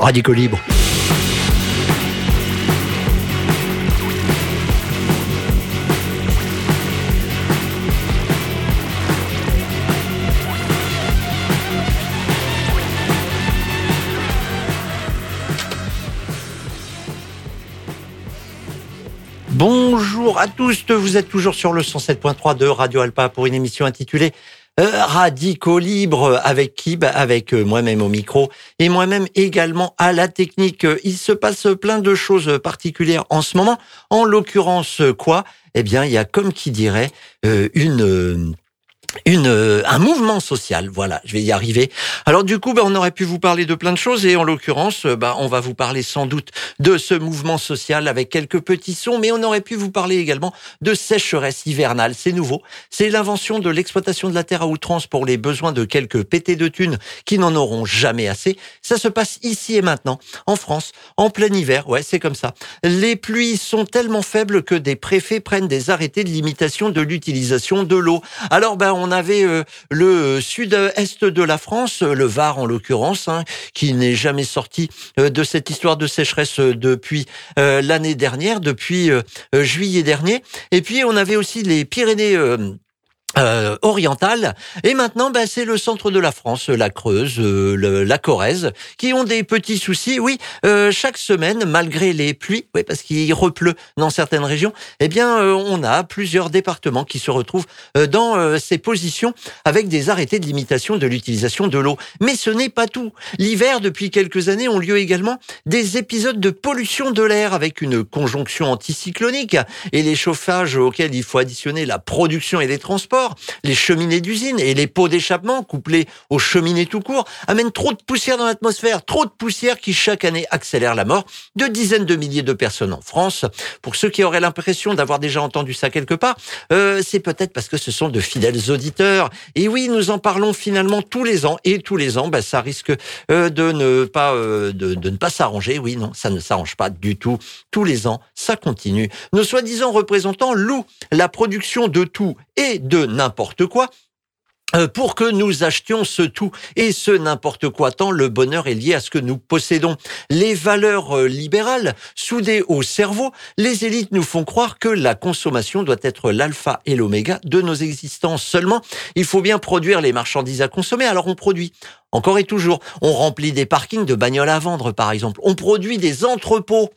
Radicaux libre. À tous, vous êtes toujours sur le 107.3 de Radio Alpa pour une émission intitulée euh, Radicaux Libre avec qui bah, Avec euh, moi-même au micro et moi-même également à la technique. Il se passe plein de choses particulières en ce moment. En l'occurrence, quoi? Eh bien, il y a comme qui dirait euh, une une euh, un mouvement social. Voilà, je vais y arriver. Alors du coup, ben, on aurait pu vous parler de plein de choses et en l'occurrence, ben, on va vous parler sans doute de ce mouvement social avec quelques petits sons, mais on aurait pu vous parler également de sécheresse hivernale. C'est nouveau. C'est l'invention de l'exploitation de la terre à outrance pour les besoins de quelques pétés de thunes qui n'en auront jamais assez. Ça se passe ici et maintenant, en France, en plein hiver. Ouais, c'est comme ça. Les pluies sont tellement faibles que des préfets prennent des arrêtés de limitation de l'utilisation de l'eau. Alors ben avait euh, le sud-est de la France, le Var en l'occurrence, hein, qui n'est jamais sorti euh, de cette histoire de sécheresse euh, depuis l'année dernière, depuis juillet dernier. Et puis on avait aussi les Pyrénées euh, orientale et maintenant ben, c'est le centre de la France la Creuse euh, la Corrèze qui ont des petits soucis. Oui euh, chaque semaine malgré les pluies oui parce qu'il repleut dans certaines régions eh bien on a plusieurs départements qui se retrouvent dans ces positions avec des arrêtés de limitation de l'utilisation de l'eau. Mais ce n'est pas tout. L'hiver depuis quelques années ont lieu également des épisodes de pollution de l'air avec une conjonction anticyclonique et les chauffages auxquels il faut additionner la production et les transports les cheminées d'usine et les pots d'échappement couplés aux cheminées tout court amènent trop de poussière dans l'atmosphère, trop de poussière qui chaque année accélère la mort de dizaines de milliers de personnes en France. Pour ceux qui auraient l'impression d'avoir déjà entendu ça quelque part, euh, c'est peut-être parce que ce sont de fidèles auditeurs. Et oui, nous en parlons finalement tous les ans et tous les ans, bah, ça risque euh, de ne pas euh, de, de ne pas s'arranger. Oui, non, ça ne s'arrange pas du tout. Tous les ans, ça continue. Nos soi-disant représentants louent la production de tout et de n'importe quoi euh, pour que nous achetions ce tout et ce n'importe quoi, tant le bonheur est lié à ce que nous possédons. Les valeurs euh, libérales, soudées au cerveau, les élites nous font croire que la consommation doit être l'alpha et l'oméga de nos existences. Seulement, il faut bien produire les marchandises à consommer, alors on produit. Encore et toujours, on remplit des parkings de bagnoles à vendre, par exemple. On produit des entrepôts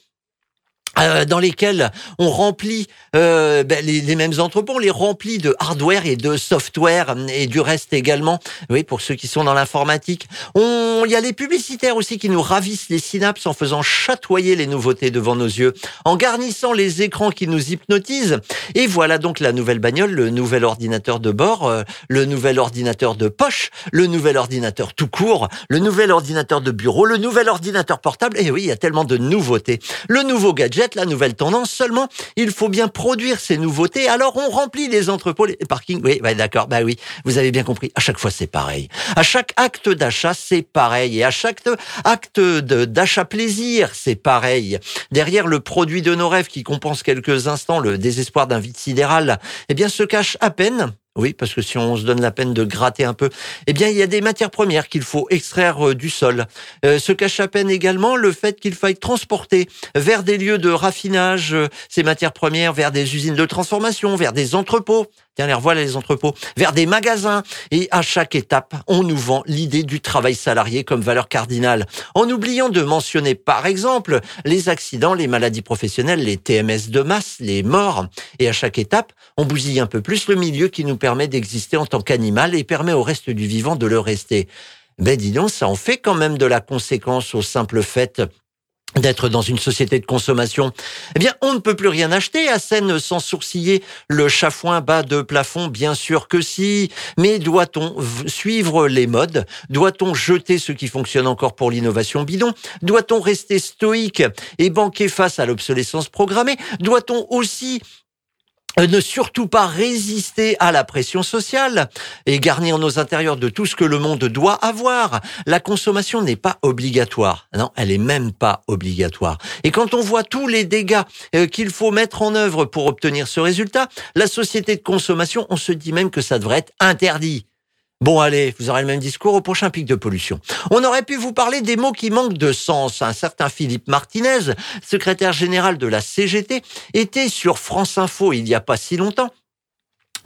euh, dans lesquels on remplit euh, ben, les, les, mêmes entrepôts, on les remplit de hardware et de software et du reste également. Oui, pour ceux qui sont dans l'informatique, on il y a les publicitaires aussi qui nous ravissent les synapses en faisant chatoyer les nouveautés devant nos yeux, en garnissant les écrans qui nous hypnotisent. Et voilà donc la nouvelle bagnole, le nouvel ordinateur de bord, euh, le nouvel ordinateur de poche, le nouvel ordinateur tout court, le nouvel ordinateur de bureau, le nouvel ordinateur portable. Et oui, il y a tellement de nouveautés. Le nouveau gadget la nouvelle tendance. Seulement, il faut bien produire ces nouveautés. Alors, on remplit les entrepôts, les parkings. Oui, d'accord. Bah oui, vous avez bien compris. À chaque fois, c'est pareil. À chaque acte d'achat, c'est pareil. Et à chaque acte d'achat plaisir, c'est pareil. Derrière le produit de nos rêves qui compense quelques instants le désespoir d'un vide sidéral, eh bien, se cache à peine oui, parce que si on se donne la peine de gratter un peu, eh bien, il y a des matières premières qu'il faut extraire euh, du sol. Euh, se cache à peine également le fait qu'il faille transporter vers des lieux de raffinage euh, ces matières premières, vers des usines de transformation, vers des entrepôts. Tiens, voilà les entrepôts, vers des magasins. Et à chaque étape, on nous vend l'idée du travail salarié comme valeur cardinale, en oubliant de mentionner, par exemple, les accidents, les maladies professionnelles, les TMS de masse, les morts. Et à chaque étape, on bousille un peu plus le milieu qui nous permet d'exister en tant qu'animal et permet au reste du vivant de le rester. Mais dis donc, ça en fait quand même de la conséquence au simple fait d'être dans une société de consommation, eh bien, on ne peut plus rien acheter. À scène sans sourciller le chafouin bas de plafond, bien sûr que si. Mais doit-on suivre les modes? Doit-on jeter ce qui fonctionne encore pour l'innovation bidon? Doit-on rester stoïque et banquer face à l'obsolescence programmée? Doit-on aussi ne surtout pas résister à la pression sociale et garnir nos intérieurs de tout ce que le monde doit avoir. La consommation n'est pas obligatoire. Non, elle est même pas obligatoire. Et quand on voit tous les dégâts euh, qu'il faut mettre en œuvre pour obtenir ce résultat, la société de consommation, on se dit même que ça devrait être interdit. Bon, allez, vous aurez le même discours au prochain pic de pollution. On aurait pu vous parler des mots qui manquent de sens. Un certain Philippe Martinez, secrétaire général de la CGT, était sur France Info il n'y a pas si longtemps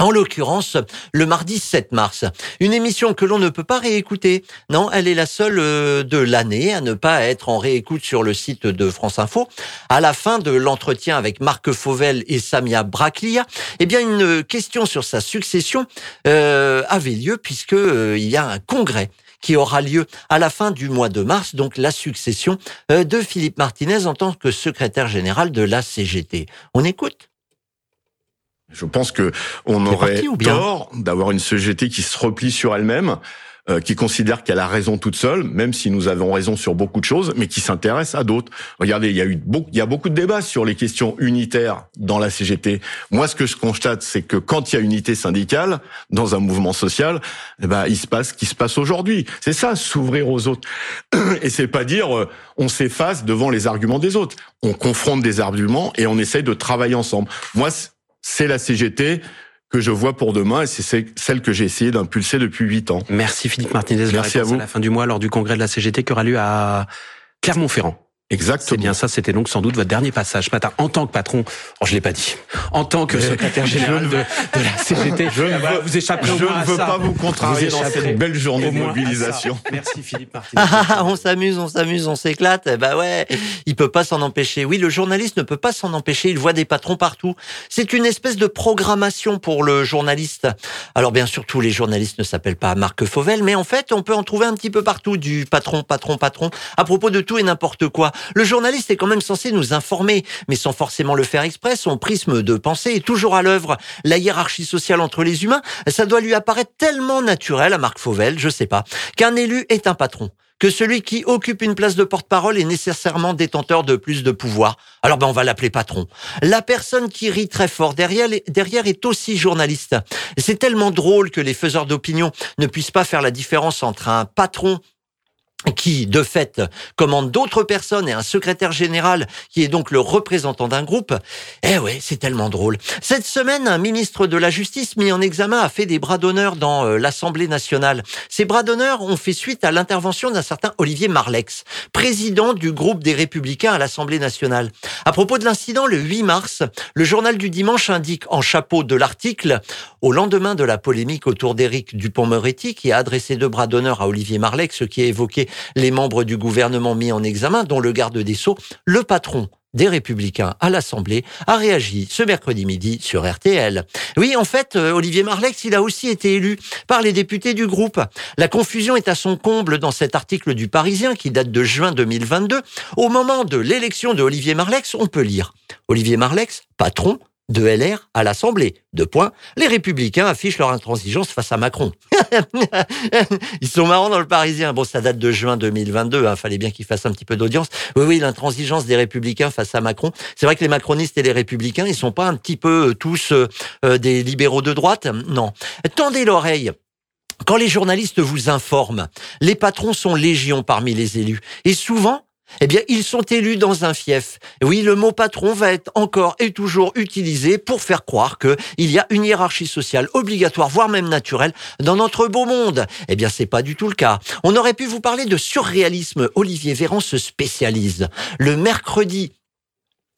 en l'occurrence le mardi 7 mars. Une émission que l'on ne peut pas réécouter. Non, elle est la seule euh, de l'année à ne pas être en réécoute sur le site de France Info. À la fin de l'entretien avec Marc Fauvel et Samia Braclia, eh bien une question sur sa succession euh, avait lieu puisque euh, il y a un congrès qui aura lieu à la fin du mois de mars, donc la succession de Philippe Martinez en tant que secrétaire général de la CGT. On écoute je pense que on aurait tort d'avoir une CGT qui se replie sur elle-même, euh, qui considère qu'elle a raison toute seule, même si nous avons raison sur beaucoup de choses, mais qui s'intéresse à d'autres. Regardez, il y a eu beaucoup, il y a beaucoup de débats sur les questions unitaires dans la CGT. Moi, ce que je constate, c'est que quand il y a unité syndicale dans un mouvement social, eh ben, il se passe ce qui se passe aujourd'hui. C'est ça, s'ouvrir aux autres. Et c'est pas dire euh, on s'efface devant les arguments des autres. On confronte des arguments et on essaye de travailler ensemble. Moi, c'est la CGT que je vois pour demain et c'est celle que j'ai essayé d'impulser depuis huit ans. Merci Philippe Martinez. Merci à vous. À la fin du mois lors du congrès de la CGT qui aura lieu à Clermont-Ferrand. Exactement. C'est bien ça, c'était donc sans doute votre dernier passage ce matin en tant que patron. Oh, je l'ai pas dit. En tant que secrétaire général de, de, la CGT. Je ne veux, vous échapperez je ne veux pas vous contrarier dans cette belle journée de mobilisation. Merci Philippe Martinez. Ah, on s'amuse, on s'amuse, on s'éclate. Bah ouais, il peut pas s'en empêcher. Oui, le journaliste ne peut pas s'en empêcher. Il voit des patrons partout. C'est une espèce de programmation pour le journaliste. Alors bien sûr, tous les journalistes ne s'appellent pas Marc Fauvel, mais en fait, on peut en trouver un petit peu partout du patron, patron, patron, à propos de tout et n'importe quoi. Le journaliste est quand même censé nous informer, mais sans forcément le faire exprès. Son prisme de pensée est toujours à l'œuvre. La hiérarchie sociale entre les humains, ça doit lui apparaître tellement naturel à Marc Fauvel, je sais pas, qu'un élu est un patron que celui qui occupe une place de porte-parole est nécessairement détenteur de plus de pouvoir. Alors ben on va l'appeler patron. La personne qui rit très fort derrière, derrière est aussi journaliste. C'est tellement drôle que les faiseurs d'opinion ne puissent pas faire la différence entre un patron qui, de fait, commande d'autres personnes et un secrétaire général qui est donc le représentant d'un groupe. Eh ouais, c'est tellement drôle. Cette semaine, un ministre de la Justice mis en examen a fait des bras d'honneur dans euh, l'Assemblée nationale. Ces bras d'honneur ont fait suite à l'intervention d'un certain Olivier Marlex, président du groupe des Républicains à l'Assemblée nationale. À propos de l'incident, le 8 mars, le journal du dimanche indique en chapeau de l'article, au lendemain de la polémique autour d'Éric Dupont-Moretti, qui a adressé deux bras d'honneur à Olivier Marlex, qui a évoqué les membres du gouvernement mis en examen, dont le garde des Sceaux, le patron des Républicains à l'Assemblée, a réagi ce mercredi midi sur RTL. Oui, en fait, euh, Olivier Marlex, il a aussi été élu par les députés du groupe. La confusion est à son comble dans cet article du Parisien qui date de juin 2022. Au moment de l'élection de Olivier Marlex, on peut lire Olivier Marlex, patron de LR à l'Assemblée. Deux points. Les Républicains affichent leur intransigeance face à Macron. Ils sont marrants dans le Parisien. Bon, ça date de juin 2022. Hein. Fallait bien qu'ils fassent un petit peu d'audience. Oui, oui, l'intransigeance des Républicains face à Macron. C'est vrai que les macronistes et les Républicains, ils sont pas un petit peu euh, tous euh, euh, des libéraux de droite? Non. Tendez l'oreille. Quand les journalistes vous informent, les patrons sont légion parmi les élus. Et souvent, eh bien, ils sont élus dans un fief. Oui, le mot patron va être encore et toujours utilisé pour faire croire qu'il y a une hiérarchie sociale obligatoire, voire même naturelle, dans notre beau monde. Eh bien, c'est pas du tout le cas. On aurait pu vous parler de surréalisme. Olivier Véran se spécialise. Le mercredi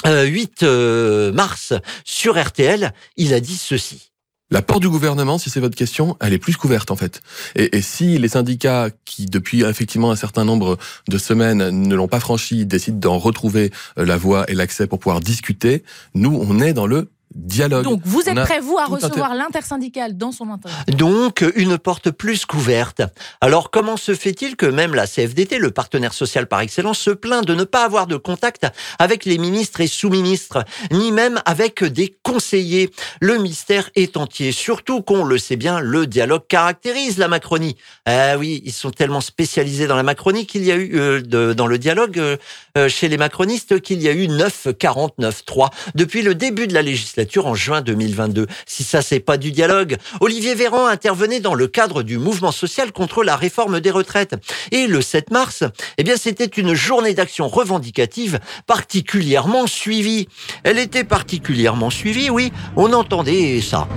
8 euh, euh, mars sur RTL, il a dit ceci. La porte du gouvernement, si c'est votre question, elle est plus couverte en fait. Et, si les syndicats qui, depuis effectivement un certain nombre de semaines, ne l'ont pas franchi, décident d'en retrouver euh, la voie et l'accès pour pouvoir discuter, nous, on est dans le dialogue. Donc vous êtes prêt, vous, à recevoir l'intersyndical dans son intérieur Donc une porte plus couverte. Alors comment se fait-il que même la CFDT, le partenaire social par excellence, se plaint de ne pas avoir de contact avec les ministres et sous-ministres, ni même avec des conseillers? Le mystère est entier. Surtout qu'on le sait bien, le dialogue caractérise la Macronie. Ah oui, ils sont tellement spécialisés dans la Macronie qu'il y a eu euh, de, dans le dialogue euh, euh chez les macronistes qu'il y a eu 9 49 3 depuis le début de la législature en juin 2022. Si ça, c'est pas du dialogue. Olivier Véran intervenait dans le cadre du mouvement social contre la réforme des retraites. Et le 7 mars, eh bien, c'était une journée d'action revendicative particulièrement suivie. Elle était particulièrement suivie, oui. On entendait ça.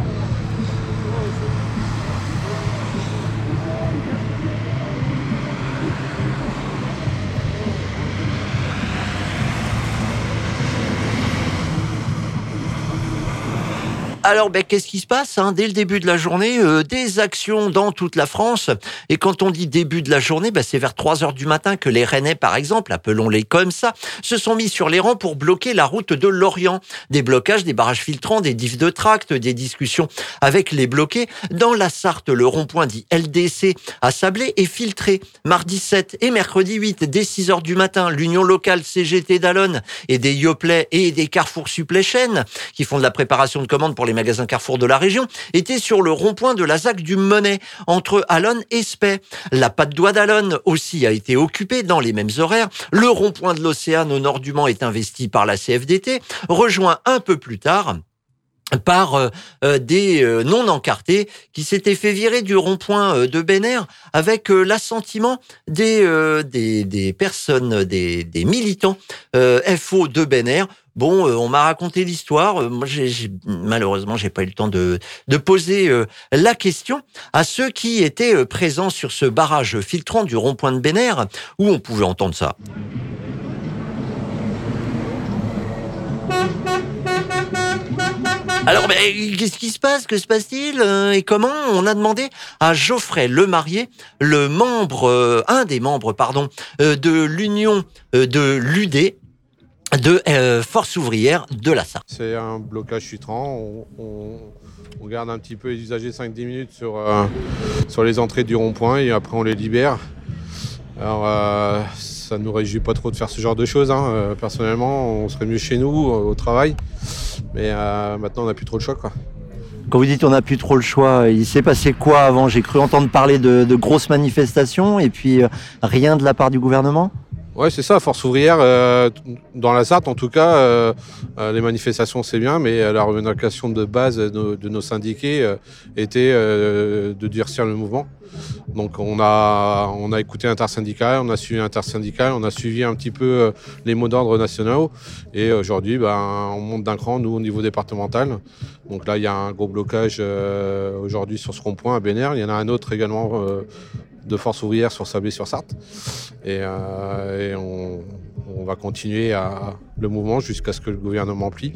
Alors, ben, qu'est-ce qui se passe hein? Dès le début de la journée, euh, des actions dans toute la France. Et quand on dit début de la journée, ben, c'est vers 3 heures du matin que les Rennais, par exemple, appelons-les comme ça, se sont mis sur les rangs pour bloquer la route de Lorient. Des blocages, des barrages filtrants, des diffs de tract, des discussions avec les bloqués. Dans la Sarthe, le rond-point dit LDC à Sablé est filtré. Mardi 7 et mercredi 8, dès 6 heures du matin, l'Union locale CGT d'Alonne et des Yoplait et des Carrefour Suppléchaîne qui font de la préparation de commandes pour les magasin Carrefour de la région, était sur le rond-point de la ZAC du Monet, entre Alonne et Spey. La patte d'oie d'Alonne aussi a été occupée dans les mêmes horaires. Le rond-point de l'Océan au nord du Mans est investi par la CFDT, rejoint un peu plus tard par euh, euh, des euh, non encartés qui s'étaient fait virer du rond-point de Béner avec l'assentiment des, personnes, des, des militants FO de Béner Bon, euh, on m'a raconté l'histoire. Euh, moi, j'ai, malheureusement, j'ai pas eu le temps de, poser euh, la question à ceux qui étaient présents sur ce barrage filtrant du rond-point de Béner, où on pouvait entendre ça. Alors, ben, qu'est-ce qui se passe? Que se passe-t-il? Et comment? On a demandé à Geoffrey Lemarié, le membre, un des membres, pardon, de l'Union de l'UD, de euh, Force ouvrière de la Sarthe. C'est un blocage filtrant. On, garde un petit peu les usagers 5-10 minutes sur, euh, sur les entrées du rond-point et après on les libère. Alors euh, ça ne nous réjouit pas trop de faire ce genre de choses. Hein. personnellement, on serait mieux chez nous au travail. Mais maintenant on n'a plus trop le choix. Quand vous dites on n'a plus trop le choix, il s'est passé quoi avant? J'ai cru entendre parler de, de, grosses manifestations et puis rien de la part du gouvernement? Ouais, c'est ça, Force ouvrière. Euh, dans la Sarthe, en tout cas, euh, euh, les manifestations, c'est bien, mais la revendication de base de nos, syndiqués était de durcir le mouvement. Donc, on a, on a écouté intersyndical, on a suivi intersyndical, on a suivi un petit peu les mots d'ordre nationaux. Et aujourd'hui, ben, on monte d'un cran, nous, au niveau départemental. Donc là, il y a un gros blocage aujourd'hui sur ce rond-point à Bénère. Il y en a un autre également de force ouvrière sur Sablé-sur-Sarthe. Et, euh, on, va continuer le mouvement jusqu'à ce que le gouvernement plie.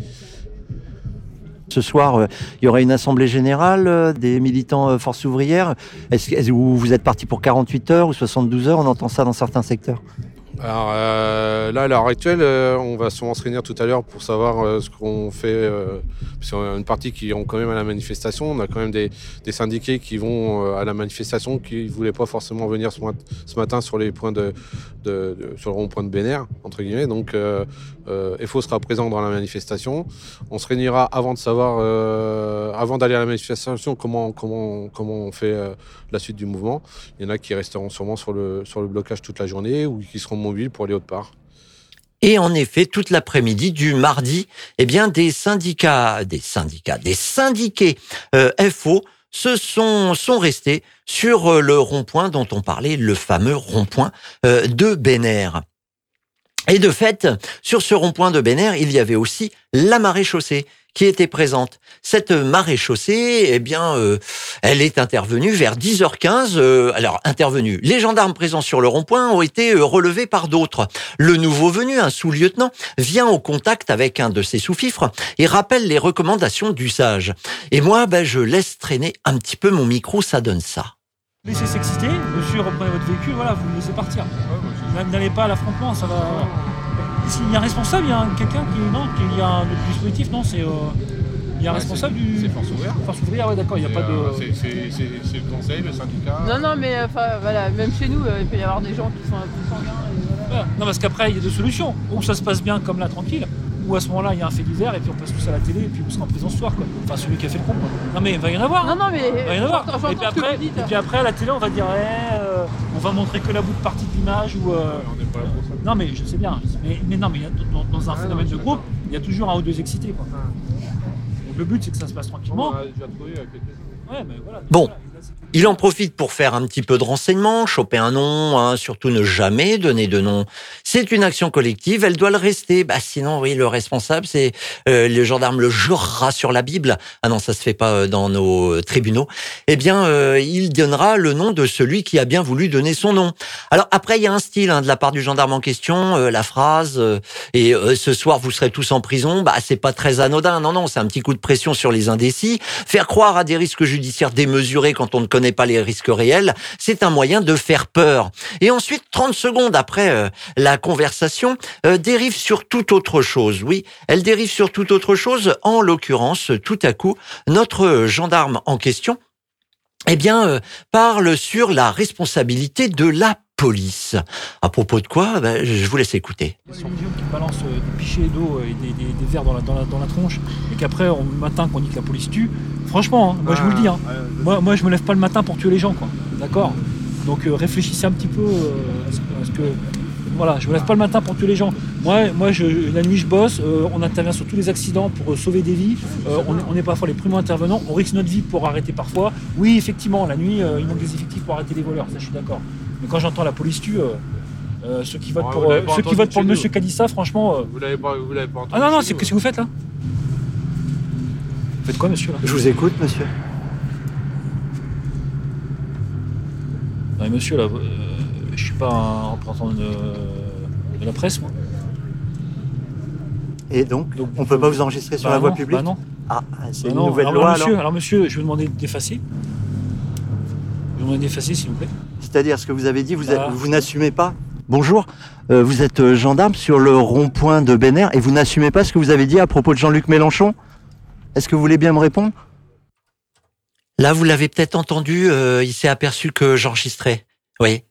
Ce soir, euh, il y aura une assemblée générale euh, des militants force ouvrière. Est-ce vous êtes parti pour 48 heures ou 72 heures? On entend ça dans certains secteurs. Alors euh, là, à l'heure actuelle, euh, on va sûrement se réunir tout à l'heure pour savoir euh, ce qu'on fait. parce qu'on a une partie qui iront quand même à la manifestation. On a quand même des, syndiqués qui vont à la manifestation qui ne voulaient pas forcément venir ce, matin sur les points de, sur le rond-point de Bénère, entre guillemets. Donc FO sera présent dans la manifestation. On se réunira avant de savoir, avant d'aller à la manifestation, comment, comment, comment on fait la suite du mouvement. Il y en a qui resteront sûrement sur le, sur le blocage toute la journée ou qui seront pour aller autre part. Et en effet, toute l'après-midi du mardi, eh bien, des syndicats, des syndicats, des syndiqués euh, FO se sont, sont restés sur euh, le rond-point dont on parlait, le fameux rond-point euh, de Béner. Et de fait, sur ce rond-point de Béner, il y avait aussi la marée chaussée qui était présente. Cette marée chaussée, eh bien, euh, elle est intervenue vers 10h15. Euh, alors, intervenue. Les gendarmes présents sur le rond-point ont été euh, relevés par d'autres. Le nouveau venu, un sous-lieutenant, vient au contact avec un de ses sous-fifres et rappelle les recommandations d'usage. Et moi, ben, je laisse traîner un petit peu mon micro, ça donne ça. Laissez s'exciter, monsieur, reprenez votre véhicule, voilà, vous le laissez partir. N'allez pas à l'affrontement, ça va il y a un responsable, il y a quelqu'un qui. Non, il y a un dispositif, non, c'est. Euh, il y a un responsable du. C'est Force ouvrière. Force ouvrière, ouais, d'accord, il n'y a pas de. Euh, c'est le conseil, le syndicat. Non, non, mais enfin, voilà, même chez nous, euh, il peut y avoir des gens qui sont un peu sanguins. Non, parce qu'après, il y a deux solutions. Ou ça se passe bien comme là, tranquille, ou à ce moment-là, il y a un fait divers, et puis on passe tous à la télé, et puis on sera en prison ce soir, quoi. Enfin, celui qui a fait le con, quoi. Non, mais il va y en avoir. Non, non, mais. Il va y en avoir. Et puis, après, et puis après, à la télé, on va dire, eh, on va montrer que la bout de partie de l'image, ou. on n'est pas là pour ça. Non, mais je sais bien. Mais, non, mais dans, un phénomène de groupe, il y a toujours un ou deux excités. Quoi. Le but, c'est que ça se passe tranquillement. Bon, il en profite pour faire un petit peu de renseignement, choper un nom, hein, surtout ne jamais donner de nom. C'est une action collective, elle doit le rester. Bah sinon, oui, le responsable, c'est euh, le gendarme le jurera sur la Bible. Ah non, ça se fait pas euh, dans nos euh, tribunaux. Eh bien, il donnera le nom de celui qui a bien voulu donner son nom. Alors après, il y a un style hein, de la part du gendarme en question, la phrase et ce soir vous serez tous en prison. Bah c'est pas très anodin. Non, non, c'est un petit coup de pression sur les indécis. Faire croire à des risques judiciaires démesurés quand on ne connaît pas les risques réels, c'est un moyen de faire peur. Et ensuite, 30 secondes après euh, la conversation, euh, dérive sur toute autre chose. Oui, elle dérive sur toute autre chose. En l'occurrence, tout à coup, notre gendarme en question, eh bien, euh, parle sur la responsabilité de la police. À propos de quoi ben, Je vous laisse écouter. Qui balancent des pichets d'eau et des, verres dans la, dans, dans la, tronche, et qu'après, au matin, qu'on dit que la police tue, Franchement, hein, moi je vous le dis, hein. moi, moi je me lève pas le matin pour tuer les gens, quoi. D'accord? Donc euh, réfléchissez un petit peu euh, à, ce, que. Voilà, je me lève pas le matin pour tuer les gens. Moi, moi je, la nuit je bosse, euh, on intervient sur tous les accidents pour sauver des vies. on n'est parfois les premiers intervenants, on risque notre vie pour arrêter parfois. Oui, effectivement, la nuit, il manque des effectifs pour arrêter les voleurs, ça je suis d'accord. Mais quand j'entends la police tue, ceux qui votent pour, ceux qui votent pour le monsieur qui a dit ça, franchement. Vous l'avez pas, vous l'avez pas entendu. Ah non, non, c'est ce que vous faites là faites quoi, monsieur Je vous écoute, monsieur. Non, monsieur, là, euh, je suis pas un représentant de, la presse, moi. Et donc, on peut pas vous enregistrer sur bah la voie publique bah non. Ah, c'est bah une nouvelle loi. Monsieur, alors, monsieur, je vais vous demander d'effacer. Je vais vous demander d'effacer, s'il vous plaît. C'est-à-dire, ce que vous avez dit, vous, vous n'assumez pas Bonjour, euh, vous êtes euh, gendarme sur le rond-point de Béner et vous n'assumez pas ce que vous avez dit à propos de Jean-Luc Mélenchon? Est-ce que vous voulez bien me répondre? Là, vous l'avez peut-être entendu, euh, il s'est aperçu que j'enregistrais. Oui.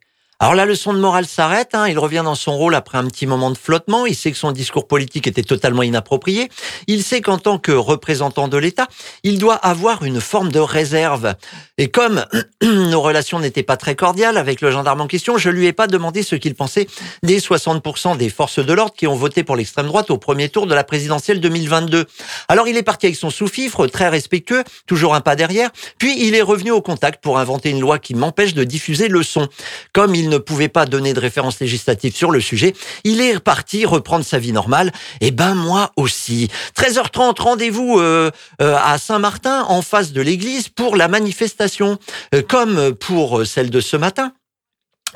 Alors la leçon de morale s'arrête, hein, il revient dans son rôle après un petit moment de flottement, il sait que son discours politique était totalement inapproprié, il sait qu'en tant que représentant de l'État, il doit avoir une forme de réserve. Et comme nos relations n'étaient pas très cordiales avec le gendarme en question, je lui ai pas demandé ce qu'il pensait des 60% des forces de l'ordre qui ont voté pour l'extrême droite au premier tour de la présidentielle 2022. Alors il est parti avec son sous-fifre, très respectueux, toujours un pas derrière, puis il est revenu au contact pour inventer une loi qui m'empêche de diffuser le son. Comme il ne pouvait pas donner de référence législative sur le sujet, il est reparti reprendre sa vie normale. Et eh ben moi aussi. 13h30, rendez-vous euh, euh, à Saint-Martin, en face de l'église, pour la manifestation, euh, comme pour celle de ce matin.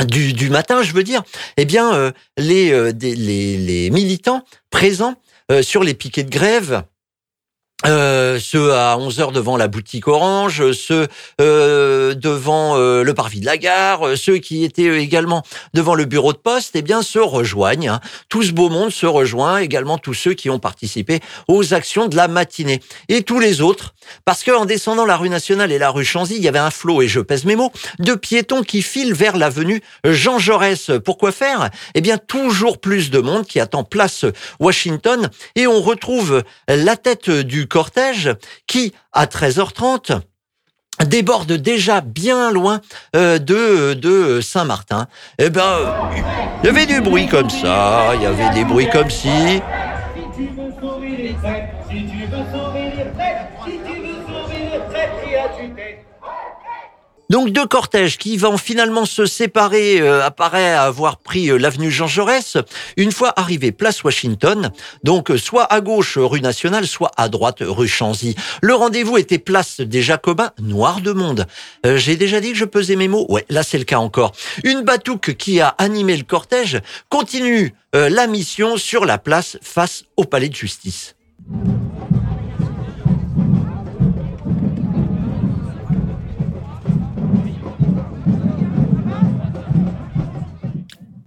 Du, matin, je veux dire, eh bien, les militants présents sur les piquets de grève euh, ceux à 11h devant la boutique Orange, ceux euh, devant euh, le parvis de la gare, ceux qui étaient également devant le bureau de poste, eh bien se rejoignent. Hein. Tout ce beau monde se rejoint, également tous ceux qui ont participé aux actions de la matinée. Et tous les autres, parce qu'en descendant la rue nationale et la rue Chanzy, il y avait un flot, et je pèse mes mots, de piétons qui filent vers l'avenue Jean Jaurès. Pourquoi faire? Eh bien toujours plus de monde qui attend place Washington, et on retrouve la tête du qui, à 13h30, déborde déjà bien loin euh, de, de Saint-Martin. Eh ben, il y avait du bruit comme ça, il y avait des bruits comme si. Donc deux cortèges qui vont finalement se séparer euh, apparaît avoir pris euh, l'avenue Jean Jaurès une fois arrivé place Washington, donc euh, soit à gauche rue Nationale, soit à droite rue Chanzy. Le rendez-vous était place des Jacobins, noir de monde. J'ai déjà dit que je pesais mes mots, ouais, là c'est le cas encore. Une batouque qui a animé le cortège continue la mission sur la place face au palais de justice.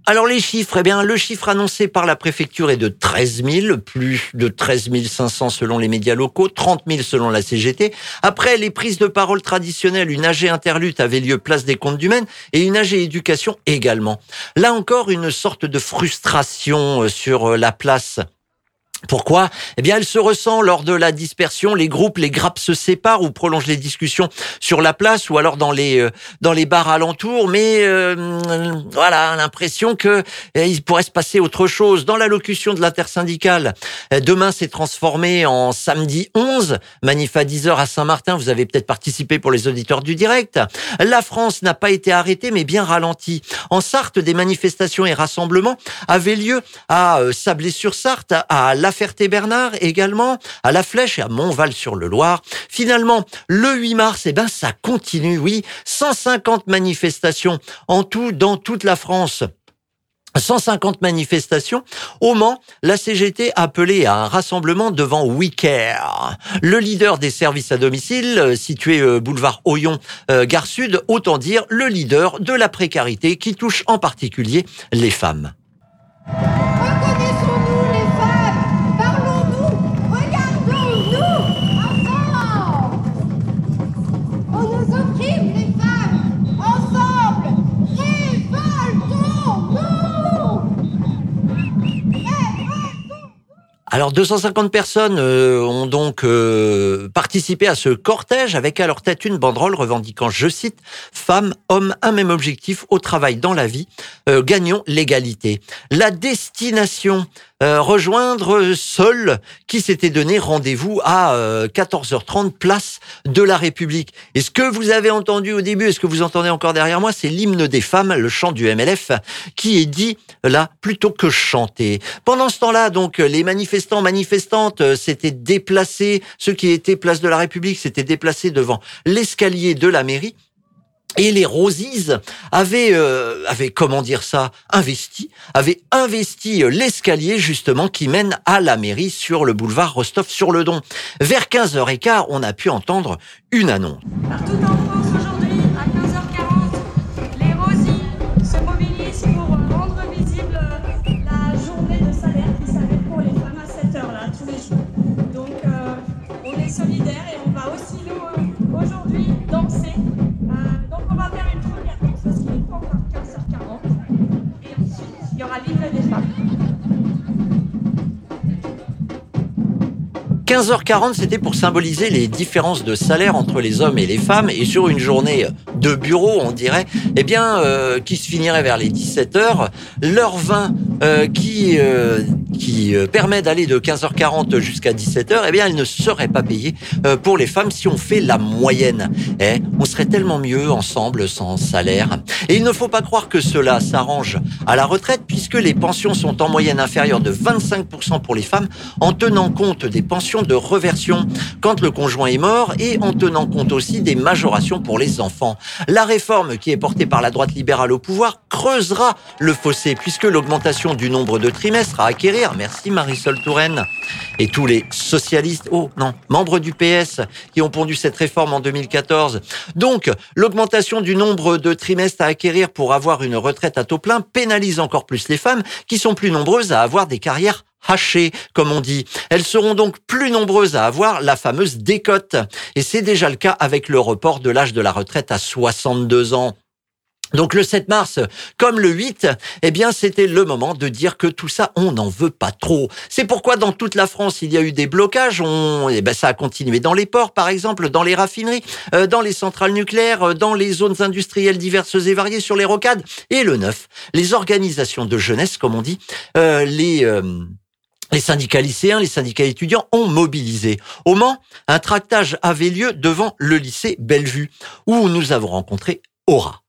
Alors les chiffres, eh bien le chiffre annoncé par la préfecture est de 13 000, plus de 13 500 selon les médias locaux, 30 000 selon la CGT. Après les prises de parole traditionnelles, une AG interlude avait lieu place des comptes du Maine et une AG éducation également. Là encore, une sorte de frustration euh, sur euh, la place Pourquoi? Eh bien, elle se ressent lors de la dispersion. Les groupes, les grappes se séparent ou prolongent les discussions sur la place ou alors dans les euh, dans les bars alentours. Mais euh, voilà, l'impression que eh, il pourrait se passer autre chose. Dans l'allocution de l'intersyndicale, eh, demain s'est transformé en samedi 11, manif à 10h à Saint-Martin. Vous avez peut-être participé pour les auditeurs du direct. La France n'a pas été arrêtée, mais bien ralentie. En Sarthe, des manifestations et rassemblements avaient lieu à euh, Sablé-sur-Sarthe, à La Ferté-Bernard également, à La Flèche et à Montval-sur-le-Loir. Finalement, le 8 mars, eh ben, ça continue, oui. 150 manifestations en tout dans toute la France. 150 manifestations. Au Mans, la CGT a appelé à un rassemblement devant WeCare. Le leader des services à domicile, euh, situé euh, boulevard Oyon, euh, gare sud, autant dire le leader de la précarité qui touche en particulier les femmes. Alors 250 personnes euh, ont donc euh, participé à ce cortège avec à leur tête une banderole revendiquant, je cite, femmes, hommes, un même objectif au travail, dans la vie, euh, gagnons l'égalité. La destination euh, rejoindre Sol, qui s'était donné rendez-vous à 14h30, euh, place de la République. Et ce que vous avez entendu au début, et ce que vous entendez encore derrière moi, c'est l'hymne des femmes, le chant du MLF, qui est dit là plutôt que chanter. Pendant ce temps-là, donc, les manifestants, manifestantes euh, s'étaient déplacés, ceux qui étaient place de la République s'étaient déplacés devant l'escalier de la mairie et les Rosies avaient, euh, avaient, comment dire ça, investi, avaient investi euh, l'escalier justement qui mène à la mairie sur le boulevard Rostov-sur-le-Don. Vers 15h15, on a pu entendre une annonce. 15h40, c'était pour symboliser les différences de salaire entre les hommes et les femmes. Et sur une journée de bureau, on dirait, eh bien, euh, qui se finirait vers les 17h, l'heure 20 euh, qui euh, qui euh, permet d'aller de 15h40 jusqu'à 17h, eh bien, elle ne serait pas payée euh, pour les femmes si on fait la moyenne. Eh, on serait tellement mieux ensemble sans salaire. Et il ne faut pas croire que cela s'arrange à la retraite puisque les pensions sont en moyenne inférieures de 25% pour les femmes en tenant compte des pensions de reversion quand le conjoint est mort et en tenant compte aussi des majorations pour les enfants. La réforme qui est portée par la droite libérale au pouvoir creusera le fossé puisque l'augmentation du nombre de trimestres à acquérir Merci Marisol Touraine. Et tous les socialistes, oh non, membres du PS qui ont pondu cette réforme en 2014. Donc, l'augmentation du nombre de trimestres à acquérir pour avoir une retraite à taux plein pénalise encore plus les femmes qui sont plus nombreuses à avoir des carrières hachées, comme on dit. Elles seront donc plus nombreuses à avoir la fameuse décote. Et c'est déjà le cas avec le report de l'âge de la retraite à 62 ans. Donc le 7 mars, comme le 8, eh bien c'était le moment de dire que tout ça, on n'en veut pas trop. C'est pourquoi dans toute la France, il y a eu des blocages. On, eh ben ça a continué dans les ports, par exemple, dans les raffineries, euh, dans les centrales nucléaires, euh, dans les zones industrielles diverses et variées, sur les rocades. Et le 9, les organisations de jeunesse, comme on dit, euh, les les syndicats lycéens, les syndicats étudiants ont mobilisé. Au Mans, un tractage avait lieu devant le lycée Bellevue, où nous avons rencontré Aura.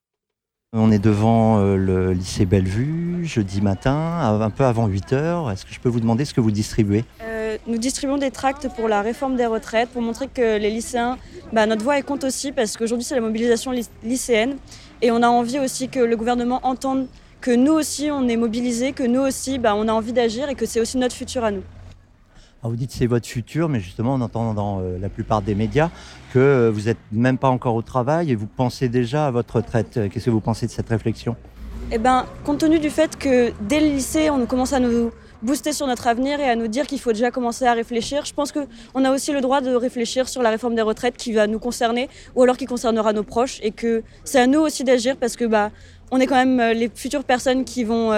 On est devant euh, le lycée Bellevue, jeudi matin, un peu avant 8 heures. Est-ce que je peux vous demander ce que vous distribuez? Euh, Nous distribuons des tracts pour la réforme des retraites, pour montrer que les lycéens, bah, notre voix compte aussi, parce qu'aujourd'hui c'est la mobilisation lycéenne. Et on a envie aussi que le gouvernement entende que nous aussi on est mobilisés, que nous aussi bah, on a envie d'agir et que c'est aussi notre futur à nous. Ah, vous dites c'est votre futur, mais justement on entend dans euh, la plupart des médias que euh, vous n'êtes même pas encore au travail et vous pensez déjà à votre retraite. Qu'est-ce que vous pensez de cette réflexion? Eh bien, compte tenu du fait que dès le lycée, on commence à nous booster sur notre avenir et à nous dire qu'il faut déjà commencer à réfléchir, je pense qu'on a aussi le droit de réfléchir sur la réforme des retraites qui va nous concerner ou alors qui concernera nos proches et que c'est à nous aussi d'agir parce que bah, on est quand même euh, les futures personnes qui vont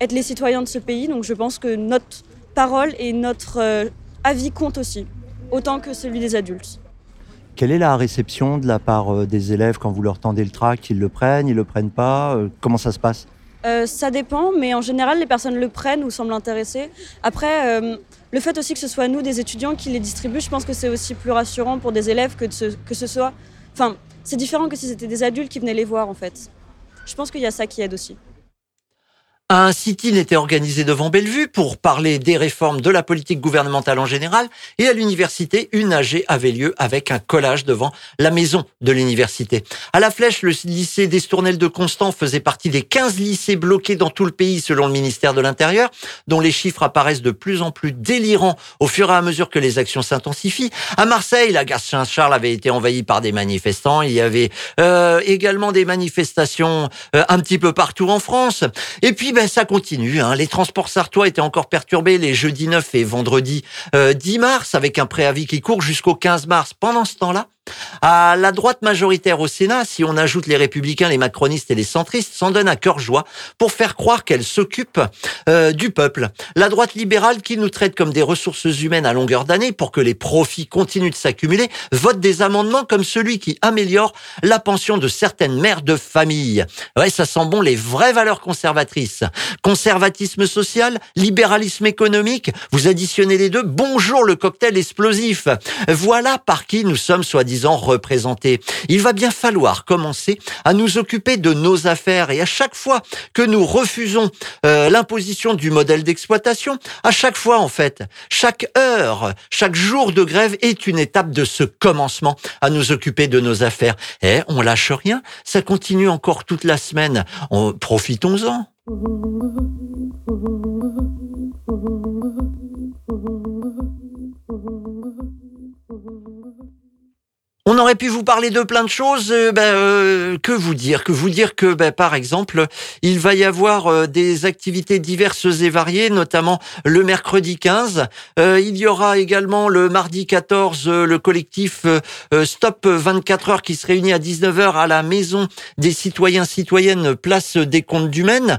être les citoyens de ce pays. Donc je pense que notre parole et notre avis compte aussi, autant que celui des adultes. Quelle est la réception de la part des élèves quand vous leur tendez le tract Ils le prennent, ils le prennent pas? Comment ça se passe? Ça dépend, mais en général, les personnes le prennent ou semblent intéressées. Après, le fait aussi que ce soit nous, des étudiants, qui les distribuent, je pense que c'est aussi plus rassurant pour des élèves que, que ce soit... Enfin, c'est différent que si c'était des adultes qui venaient les voir, en fait. Je pense qu'il y a ça qui aide aussi. Un sit-in était organisé devant Bellevue pour parler des réformes de la politique gouvernementale en général et à l'université, une AG avait lieu avec un collage devant la maison de l'université. À la Flèche, le lycée d'Estournel de Constant faisait partie des 15 lycées bloqués dans tout le pays selon le ministère de l'Intérieur, dont les chiffres apparaissent de plus en plus délirants au fur et à mesure que les actions s'intensifient. À Marseille, la gare Saint-Charles avait été envahie par des manifestants. Il y avait euh, également des manifestations euh, un petit peu partout en France. Et puis, ça continue. Hein. Les transports sartois étaient encore perturbés les jeudis 9 et vendredi 10 euh, mars, avec un préavis qui court jusqu'au 15 mars. Pendant ce temps-là, à la droite majoritaire au Sénat, si on ajoute les républicains, les macronistes et les centristes, s'en donne à cœur joie pour faire croire qu'elle s'occupe euh, du peuple. La droite libérale, qui nous traite comme des ressources humaines à longueur d'année pour que les profits continuent de s'accumuler, vote des amendements comme celui qui améliore la pension de certaines mères de famille. Ouais, ça sent bon les vraies valeurs conservatrices. Conservatisme social, libéralisme économique, vous additionnez les deux, bonjour le cocktail explosif. Voilà par qui nous sommes soi-disant représentés. Il va bien falloir commencer à nous occuper de nos affaires et à chaque fois que nous refusons euh, l'imposition du modèle d'exploitation, à chaque fois en fait, chaque heure, chaque jour de grève est une étape de ce commencement à nous occuper de nos affaires. Et on lâche rien, ça continue encore toute la semaine. Profitons-en. On aurait pu vous parler de plein de choses. Euh, ben, euh, que vous dire Que vous dire que, ben, par exemple, il va y avoir euh, des activités diverses et variées, notamment le mercredi 15. il y aura également le mardi 14 le collectif Stop 24 heures qui se réunit à 19h à la maison des citoyens citoyennes place des comptes du Maine.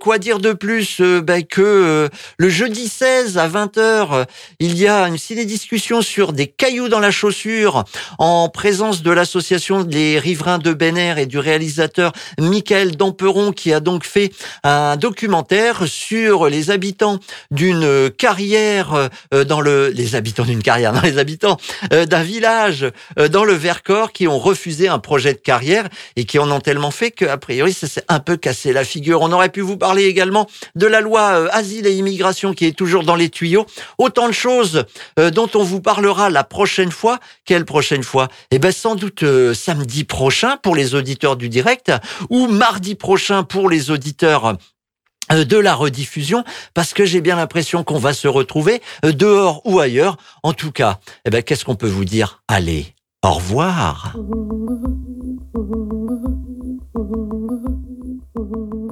quoi dire de plus ben, que le jeudi 16 à 20h, il y a une ciné-discussion sur des cailloux dans la chaussure en présence de l'association des riverains de Bener et du réalisateur Michael Damperon qui a donc fait un documentaire sur les habitants d'une carrière euh, dans le les habitants d'une carrière dans les habitants euh, d'un village euh, dans le Vercors qui ont refusé un projet de carrière et qui en ont tellement fait qu'a priori ça s'est un peu cassé la figure. On aurait pu vous parler également de la loi asile et immigration qui est toujours dans les tuyaux. Autant de choses dont on vous parlera la prochaine fois. Quelle prochaine fois? Eh ben sans doute euh, samedi prochain pour les auditeurs du direct ou mardi prochain pour les auditeurs euh, de la rediffusion parce que j'ai bien l'impression qu'on va se retrouver euh, dehors ou ailleurs. En tout cas, eh ben qu'est-ce qu'on peut vous dire? Allez, au revoir.